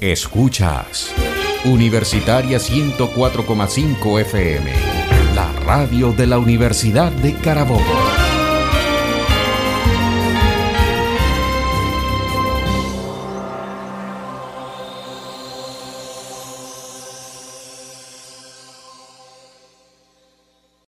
Escuchas Universitaria 104,5 FM, la radio de la Universidad de Carabobo.